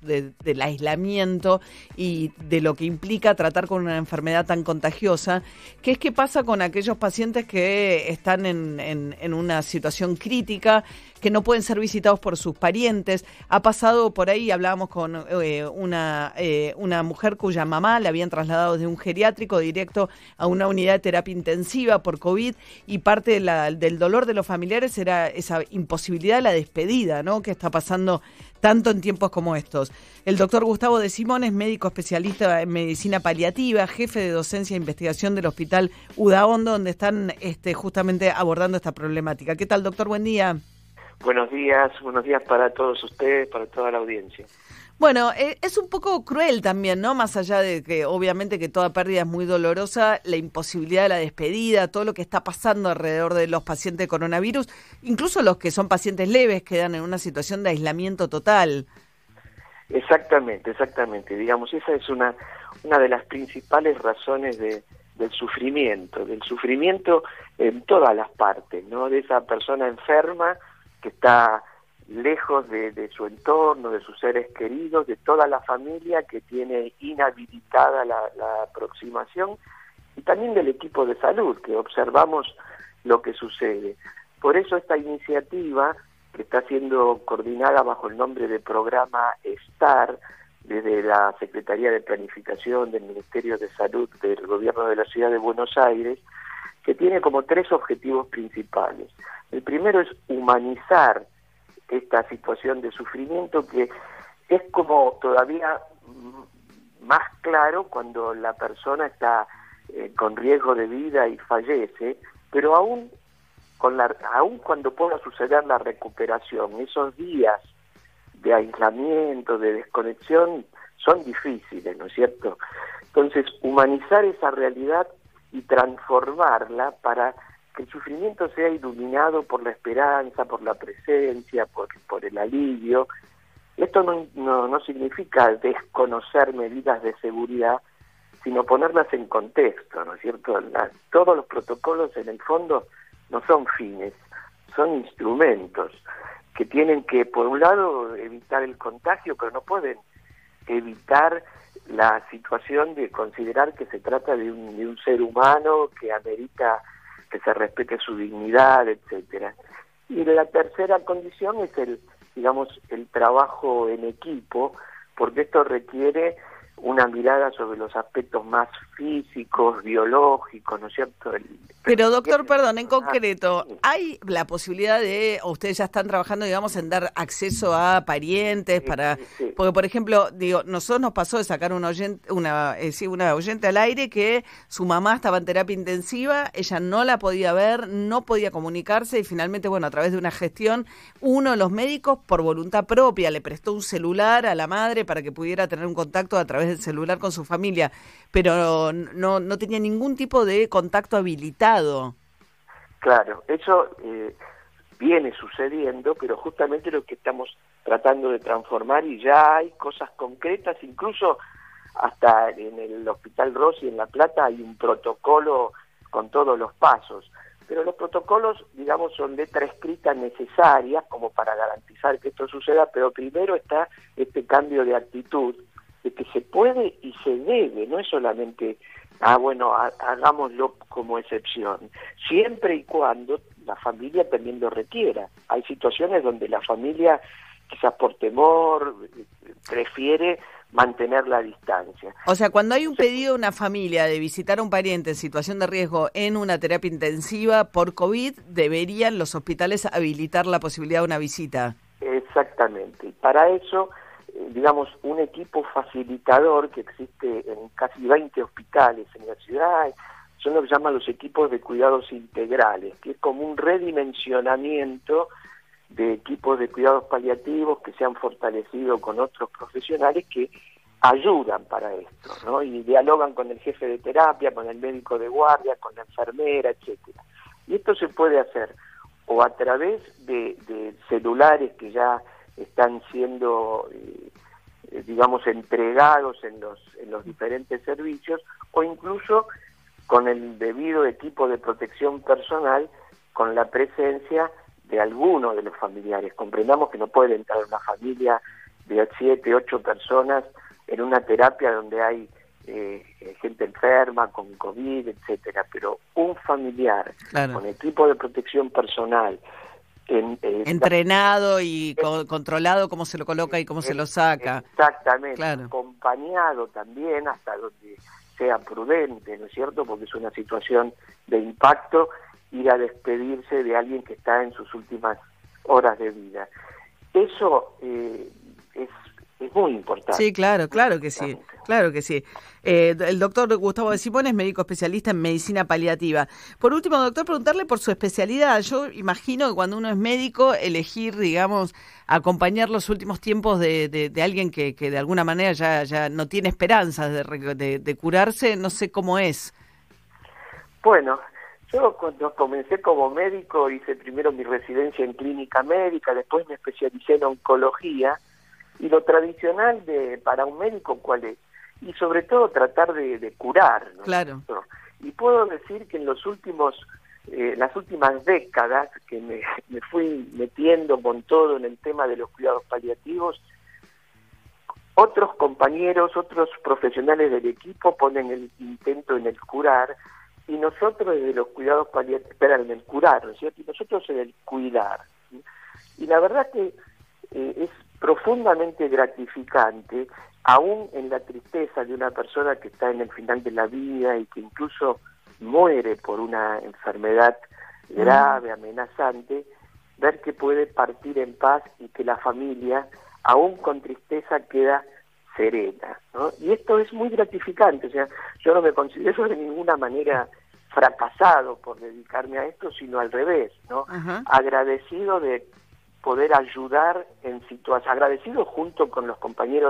del aislamiento y de lo que implica tratar con una enfermedad tan contagiosa, que es qué pasa con aquellos pacientes que están en, en una situación crítica, que no pueden ser visitados por sus parientes. Ha pasado por ahí, hablábamos con eh, una, eh, una mujer cuya mamá la habían trasladado de un geriátrico directo a una unidad de terapia intensiva por COVID y parte del dolor de los familiares era esa imposibilidad de la despedida, ¿no? Que está pasando tanto en tiempos como estos. El doctor Gustavo de Simón es médico especialista en medicina paliativa, jefe de docencia e investigación del Hospital Udaondo, donde están este, justamente abordando esta problemática. ¿Qué tal, doctor? Buen día. Buenos días, buenos días para todos ustedes, para toda la audiencia. Bueno, eh, es un poco cruel también, ¿no? Más allá de que obviamente que toda pérdida es muy dolorosa, la imposibilidad de la despedida, todo lo que está pasando alrededor de los pacientes de coronavirus, incluso los que son pacientes leves quedan en una situación de aislamiento total. Exactamente, exactamente. Digamos, esa es una, una de las principales razones de, del sufrimiento, del sufrimiento en todas las partes, ¿no? De esa persona enferma que está lejos de, su entorno, de sus seres queridos, de toda la familia que tiene inhabilitada la, aproximación y también del equipo de salud, que observamos lo que sucede. Por eso esta iniciativa, que está siendo coordinada bajo el nombre de programa STAR, desde la Secretaría de Planificación del Ministerio de Salud del Gobierno de la Ciudad de Buenos Aires, que tiene como tres objetivos principales. El primero es humanizar esta situación de sufrimiento que es como todavía más claro cuando la persona está eh, con riesgo de vida y fallece, pero aún, con la, aún cuando pueda suceder la recuperación, esos días de aislamiento, de desconexión, son difíciles, ¿no es cierto? Entonces, humanizar esa realidad y transformarla para que el sufrimiento sea iluminado por la esperanza, por la presencia, por, por el alivio. Esto no, no, significa desconocer medidas de seguridad, sino ponerlas en contexto, ¿no es cierto? todos los protocolos en el fondo no son fines, son instrumentos que tienen que, por un lado, evitar el contagio, pero no pueden evitar la situación de considerar que se trata de un, de un ser humano que amerita que se respete su dignidad, etcétera. Y la tercera condición es el, digamos, el trabajo en equipo, porque esto requiere una mirada sobre los aspectos más físicos, biológicos, ¿no es cierto? Pero doctor, perdón, en concreto, ¿hay la posibilidad de, o ustedes ya están trabajando, digamos, en dar acceso a parientes para, porque por ejemplo, digo, nosotros nos pasó de sacar una oyente, una, eh, una oyente al aire que su mamá estaba en terapia intensiva, ella no la podía ver, no podía comunicarse y finalmente, bueno, a través de una gestión, uno de los médicos por voluntad propia le prestó un celular a la madre para que pudiera tener un contacto a través del celular con su familia, pero no, no tenía ningún tipo de contacto habilitado. Claro, eso eh, viene sucediendo, pero justamente lo que estamos tratando de transformar y ya hay cosas concretas, incluso hasta en el Hospital Rossi en La Plata hay un protocolo con todos los pasos, pero los protocolos, digamos, son letra escrita necesaria como para garantizar que esto suceda, pero primero está este cambio de actitud de que se puede y se debe, no es solamente, ah, bueno, hagámoslo como excepción, siempre y cuando la familia también lo requiera. Hay situaciones donde la familia, quizás por temor, prefiere mantener la distancia. O sea, cuando hay un pedido de una familia de visitar a un pariente en situación de riesgo en una terapia intensiva por COVID, deberían los hospitales habilitar la posibilidad de una visita. Exactamente. Y para eso digamos, un equipo facilitador que existe en casi 20 hospitales en la ciudad, son lo que llaman los equipos de cuidados integrales, que es como un redimensionamiento de equipos de cuidados paliativos que se han fortalecido con otros profesionales que ayudan para esto, ¿no? Y dialogan con el jefe de terapia, con el médico de guardia, con la enfermera, etcétera. Y esto se puede hacer o a través de, de celulares que ya están siendo, eh, eh, digamos, entregados en los, en los diferentes servicios o incluso con el debido equipo de protección personal, con la presencia de alguno de los familiares. Comprendamos que no puede entrar una familia de siete, ocho personas en una terapia donde hay eh, gente enferma con COVID, etcétera, pero un familiar con equipo de protección personal, eh, entrenado y controlado cómo se lo coloca y cómo se lo saca. Exactamente, acompañado también hasta donde sea prudente, ¿no es cierto? Porque es una situación de impacto ir a despedirse de alguien que está en sus últimas horas de vida. Eso eh, es, muy importante. Sí, claro, claro que sí. Claro que sí. Eh, el doctor Gustavo de Simón es médico especialista en medicina paliativa. Por último, doctor, preguntarle por su especialidad. Yo imagino que cuando uno es médico, elegir, digamos, acompañar los últimos tiempos de, de, alguien que, que, de alguna manera ya, ya no tiene esperanzas de, de, curarse, no sé cómo es. Bueno, yo cuando comencé como médico hice primero mi residencia en clínica médica, después me especialicé en oncología y lo tradicional de para un médico cuál es y sobre todo tratar de, curar. Claro. Y puedo decir que en los últimos, eh, las últimas décadas que me, me fui metiendo con todo en el tema de los cuidados paliativos, otros compañeros, otros profesionales del equipo ponen el intento en el curar y nosotros desde los cuidados paliativos, esperan en el curar, ¿no es cierto? Y nosotros en el cuidar. Y la verdad que eh, es profundamente gratificante aún en la tristeza de una persona que está en el final de la vida y que incluso muere por una enfermedad grave, amenazante, ver que puede partir en paz y que la familia, aún con tristeza, queda serena. ¿no? Y esto es muy gratificante, o sea, yo no me considero de ninguna manera fracasado por dedicarme a esto, sino al revés, ¿no? Agradecido de poder ayudar en situaciones, agradecido junto con los compañeros